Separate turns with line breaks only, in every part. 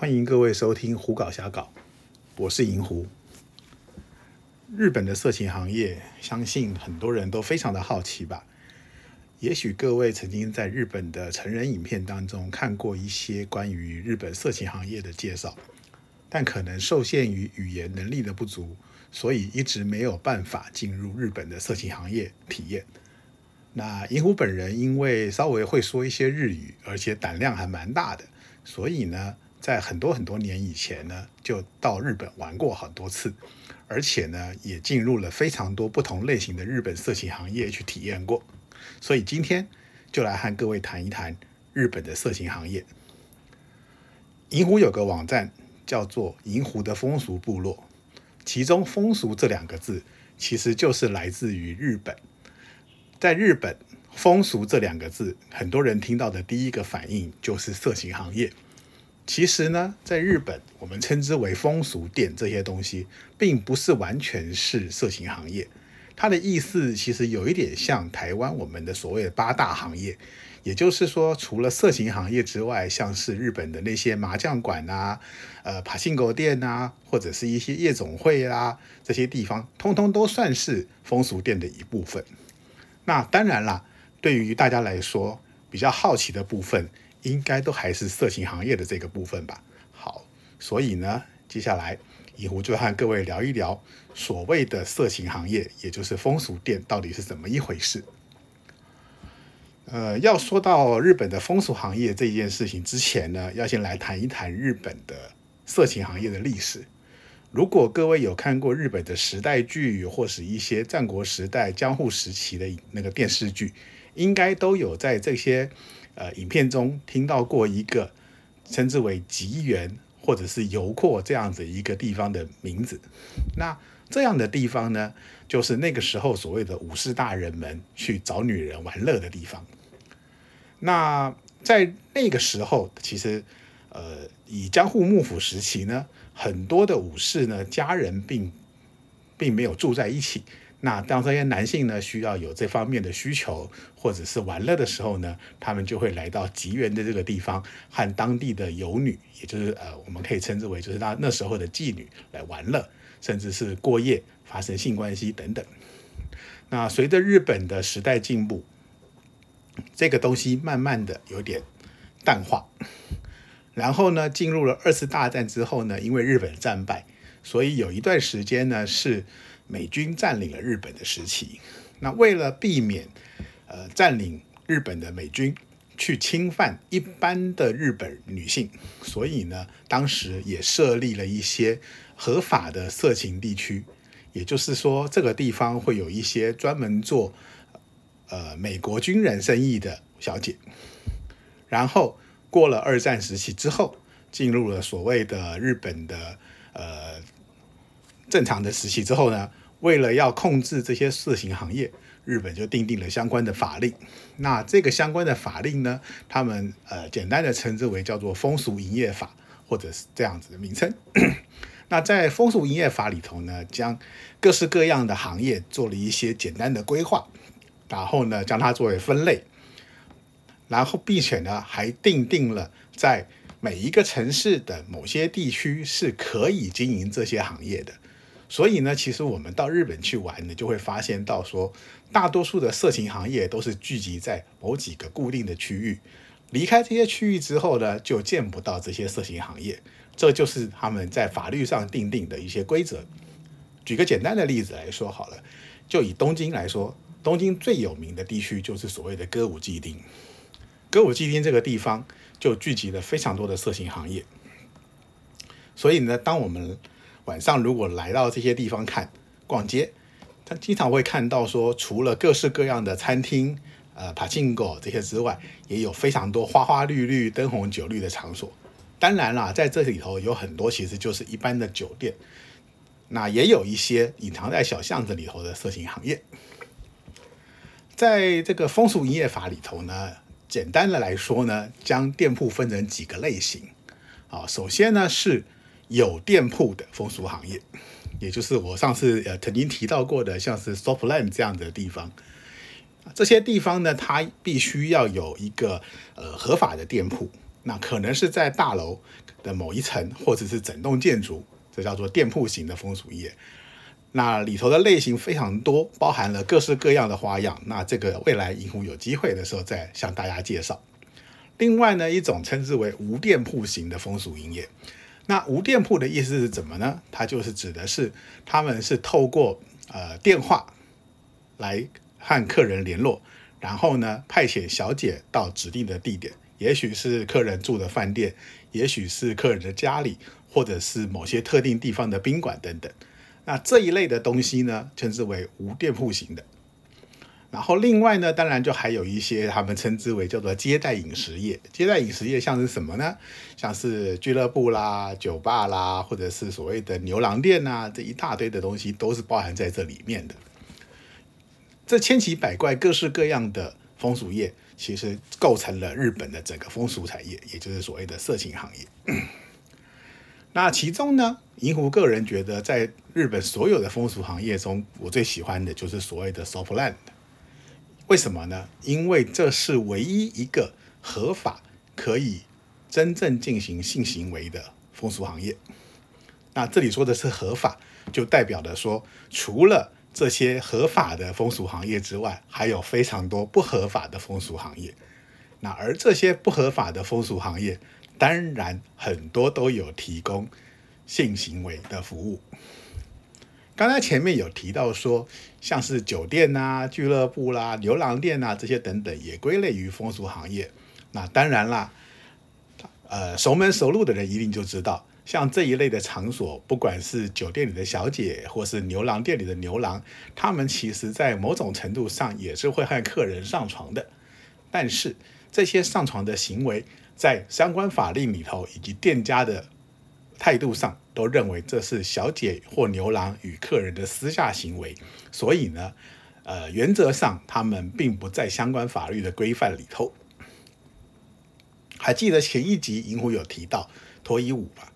欢迎各位收听胡搞瞎搞，我是银狐。日本的色情行业，相信很多人都非常的好奇吧？也许各位曾经在日本的成人影片当中看过一些关于日本色情行业的介绍，但可能受限于语言能力的不足，所以一直没有办法进入日本的色情行业体验。那银狐本人因为稍微会说一些日语，而且胆量还蛮大的，所以呢，在很多很多年以前呢，就到日本玩过很多次，而且呢，也进入了非常多不同类型的日本色情行业去体验过。所以今天就来和各位谈一谈日本的色情行业。银狐有个网站叫做“银狐的风俗部落”，其中“风俗”这两个字其实就是来自于日本。在日本，风俗这两个字，很多人听到的第一个反应就是色情行业。其实呢，在日本，我们称之为风俗店这些东西，并不是完全是色情行业。它的意思其实有一点像台湾我们的所谓的八大行业，也就是说，除了色情行业之外，像是日本的那些麻将馆啊、呃爬信狗店啊，或者是一些夜总会啊这些地方，通通都算是风俗店的一部分。那当然啦，对于大家来说比较好奇的部分，应该都还是色情行业的这个部分吧。好，所以呢，接下来以狐就和各位聊一聊所谓的色情行业，也就是风俗店到底是怎么一回事。呃，要说到日本的风俗行业这件事情之前呢，要先来谈一谈日本的色情行业的历史。如果各位有看过日本的时代剧，或是一些战国时代、江户时期的那个电视剧，应该都有在这些呃影片中听到过一个称之为吉原或者是游廓这样子一个地方的名字。那这样的地方呢，就是那个时候所谓的武士大人们去找女人玩乐的地方。那在那个时候，其实呃以江户幕府时期呢。很多的武士呢，家人并并没有住在一起。那当这些男性呢需要有这方面的需求，或者是玩乐的时候呢，他们就会来到吉原的这个地方，和当地的游女，也就是呃，我们可以称之为就是那那时候的妓女来玩乐，甚至是过夜、发生性关系等等。那随着日本的时代进步，这个东西慢慢的有点淡化。然后呢，进入了二次大战之后呢，因为日本战败，所以有一段时间呢是美军占领了日本的时期。那为了避免呃占领日本的美军去侵犯一般的日本女性，所以呢，当时也设立了一些合法的色情地区，也就是说，这个地方会有一些专门做呃美国军人生意的小姐，然后。过了二战时期之后，进入了所谓的日本的呃正常的时期之后呢，为了要控制这些色情行业，日本就订定了相关的法令。那这个相关的法令呢，他们呃简单的称之为叫做风俗营业法，或者是这样子的名称。那在风俗营业法里头呢，将各式各样的行业做了一些简单的规划，然后呢，将它作为分类。然后，并且呢，还定定了在每一个城市的某些地区是可以经营这些行业的。所以呢，其实我们到日本去玩呢，就会发现到说，大多数的色情行业都是聚集在某几个固定的区域。离开这些区域之后呢，就见不到这些色情行业。这就是他们在法律上定定的一些规则。举个简单的例子来说好了，就以东京来说，东京最有名的地区就是所谓的歌舞伎町。歌舞伎町这个地方就聚集了非常多的色情行业，所以呢，当我们晚上如果来到这些地方看逛街，他经常会看到说，除了各式各样的餐厅、呃爬进狗这些之外，也有非常多花花绿绿、灯红酒绿的场所。当然啦，在这里头有很多其实就是一般的酒店，那也有一些隐藏在小巷子里头的色情行业。在这个风俗营业法里头呢。简单的来说呢，将店铺分成几个类型啊。首先呢是有店铺的风俗行业，也就是我上次呃曾经提到过的，像是 Softland 这样的地方。这些地方呢，它必须要有一个呃合法的店铺。那可能是在大楼的某一层，或者是整栋建筑，这叫做店铺型的风俗业。那里头的类型非常多，包含了各式各样的花样。那这个未来银湖有机会的时候再向大家介绍。另外呢，一种称之为无店铺型的风俗营业。那无店铺的意思是怎么呢？它就是指的是他们是透过呃电话来和客人联络，然后呢派遣小姐到指定的地点，也许是客人住的饭店，也许是客人的家里，或者是某些特定地方的宾馆等等。那这一类的东西呢，称之为无店铺型的。然后另外呢，当然就还有一些他们称之为叫做接待饮食业。接待饮食业像是什么呢？像是俱乐部啦、酒吧啦，或者是所谓的牛郎店呐，这一大堆的东西都是包含在这里面的。这千奇百怪、各式各样的风俗业，其实构成了日本的整个风俗产业，也就是所谓的色情行业。那其中呢，银湖个人觉得，在日本所有的风俗行业中，我最喜欢的就是所谓的 soft land。为什么呢？因为这是唯一一个合法可以真正进行性行为的风俗行业。那这里说的是合法，就代表的说，除了这些合法的风俗行业之外，还有非常多不合法的风俗行业。那而这些不合法的风俗行业，当然很多都有提供性行为的服务。刚才前面有提到说，像是酒店呐、俱乐部啦、牛郎店呐这些等等，也归类于风俗行业。那当然啦，呃，熟门熟路的人一定就知道，像这一类的场所，不管是酒店里的小姐，或是牛郎店里的牛郎，他们其实在某种程度上也是会和客人上床的。但是这些上床的行为，在相关法令里头以及店家的态度上，都认为这是小姐或牛郎与客人的私下行为，所以呢，呃，原则上他们并不在相关法律的规范里头。还记得前一集银狐有提到脱衣舞吧？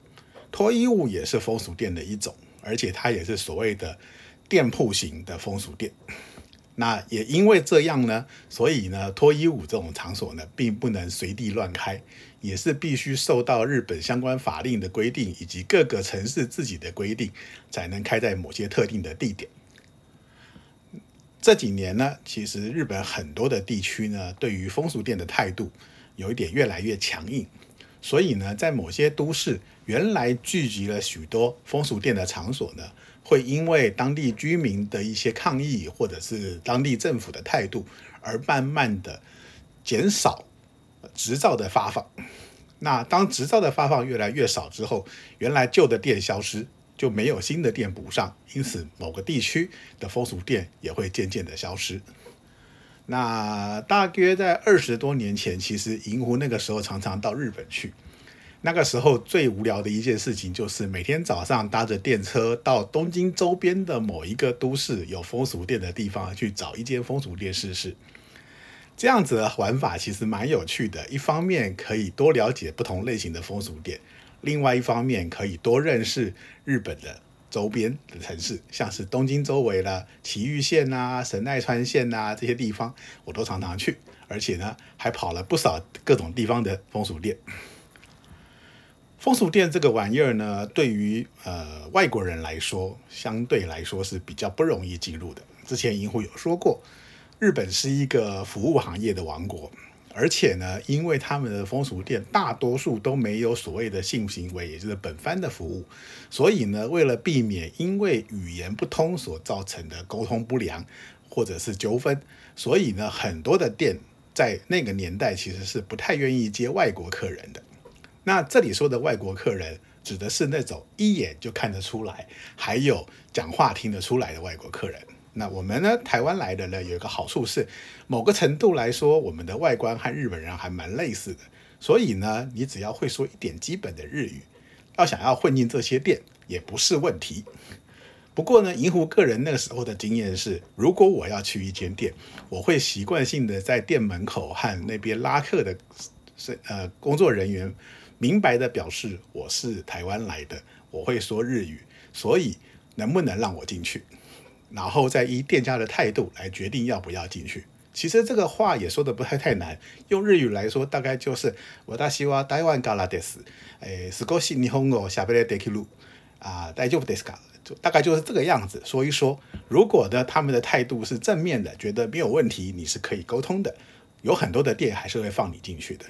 脱衣舞也是风俗店的一种，而且它也是所谓的店铺型的风俗店。那也因为这样呢，所以呢，脱衣舞这种场所呢，并不能随地乱开。也是必须受到日本相关法令的规定，以及各个城市自己的规定，才能开在某些特定的地点。这几年呢，其实日本很多的地区呢，对于风俗店的态度有一点越来越强硬，所以呢，在某些都市原来聚集了许多风俗店的场所呢，会因为当地居民的一些抗议，或者是当地政府的态度，而慢慢的减少。执照的发放，那当执照的发放越来越少之后，原来旧的店消失，就没有新的店补上，因此某个地区的风俗店也会渐渐的消失。那大约在二十多年前，其实银湖那个时候常常到日本去，那个时候最无聊的一件事情就是每天早上搭着电车到东京周边的某一个都市有风俗店的地方去找一间风俗店试试。这样子的玩法其实蛮有趣的，一方面可以多了解不同类型的风俗店，另外一方面可以多认识日本的周边的城市，像是东京周围的埼玉县啊、神奈川县啊这些地方，我都常常去，而且呢还跑了不少各种地方的风俗店。风俗店这个玩意儿呢，对于呃外国人来说，相对来说是比较不容易进入的。之前银狐有说过。日本是一个服务行业的王国，而且呢，因为他们的风俗店大多数都没有所谓的性行为，也就是本番的服务，所以呢，为了避免因为语言不通所造成的沟通不良或者是纠纷，所以呢，很多的店在那个年代其实是不太愿意接外国客人的。那这里说的外国客人，指的是那种一眼就看得出来，还有讲话听得出来的外国客人。那我们呢？台湾来的呢，有一个好处是，某个程度来说，我们的外观和日本人还蛮类似的。所以呢，你只要会说一点基本的日语，要想要混进这些店也不是问题。不过呢，银湖个人那个时候的经验是，如果我要去一间店，我会习惯性的在店门口和那边拉客的是呃工作人员明白的表示我是台湾来的，我会说日语，所以能不能让我进去？然后再依店家的态度来决定要不要进去， 其实这个话也说的不太太难，用日语来说，大概就是我大希望台湾嘎拉德斯，诶，少し日本語喋れできる啊，大丈夫ですか？就大概就是这个样子。说一说，如果呢他们的态度是正面的，觉得没有问题，你是可以沟通的，有很多的店还是会放你进去的。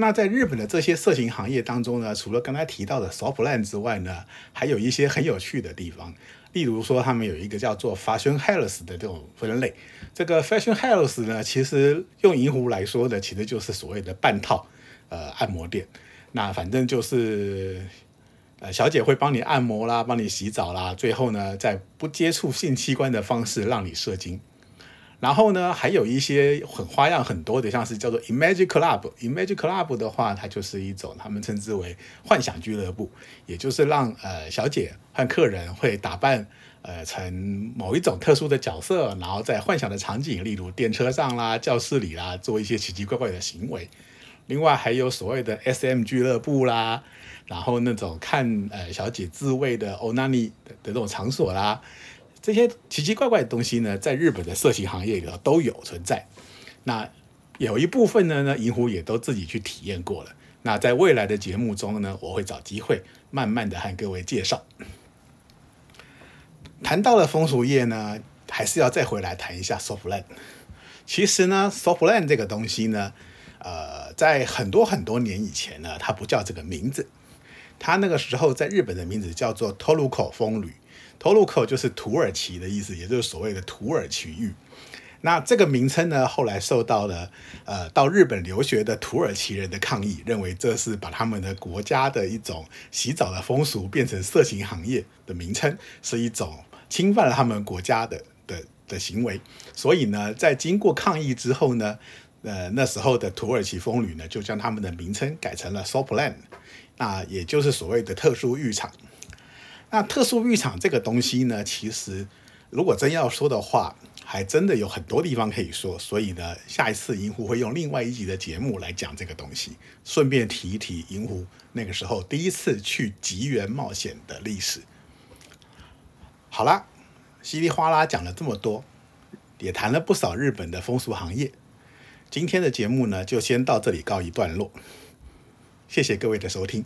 那在日本的这些色情行业当中呢，除了刚才提到的 soft land 之外呢，还有一些很有趣的地方。例如说，他们有一个叫做 fashion house 的这种分类。这个 fashion house 呢，其实用银湖来说呢，其实就是所谓的半套呃按摩店。那反正就是呃小姐会帮你按摩啦，帮你洗澡啦，最后呢，在不接触性器官的方式让你射精。然后呢，还有一些很花样很多的，像是叫做 Imagine Club。Imagine Club 的话，它就是一种他们称之为幻想俱乐部，也就是让呃小姐和客人会打扮呃成某一种特殊的角色，然后在幻想的场景，例如电车上啦、教室里啦，做一些奇奇怪怪的行为。另外还有所谓的 SM 俱乐部啦，然后那种看呃小姐自慰的 Onani 的这种场所啦。这些奇奇怪怪的东西呢，在日本的色情行业里头都有存在。那有一部分呢，呢银狐也都自己去体验过了。那在未来的节目中呢，我会找机会慢慢的和各位介绍。谈到了风俗业呢，还是要再回来谈一下 softland。其实呢，softland 这个东西呢，呃，在很多很多年以前呢，它不叫这个名字，它那个时候在日本的名字叫做 Toruko 风旅。托鲁口就是土耳其的意思，也就是所谓的土耳其域。那这个名称呢，后来受到了呃到日本留学的土耳其人的抗议，认为这是把他们的国家的一种洗澡的风俗变成色情行业的名称，是一种侵犯了他们国家的的的行为。所以呢，在经过抗议之后呢，呃那时候的土耳其风旅呢，就将他们的名称改成了 Sopland，那也就是所谓的特殊浴场。那特殊浴场这个东西呢，其实如果真要说的话，还真的有很多地方可以说。所以呢，下一次银狐会用另外一集的节目来讲这个东西，顺便提一提银狐那个时候第一次去吉原冒险的历史。好啦，稀里哗啦讲了这么多，也谈了不少日本的风俗行业。今天的节目呢，就先到这里告一段落。谢谢各位的收听。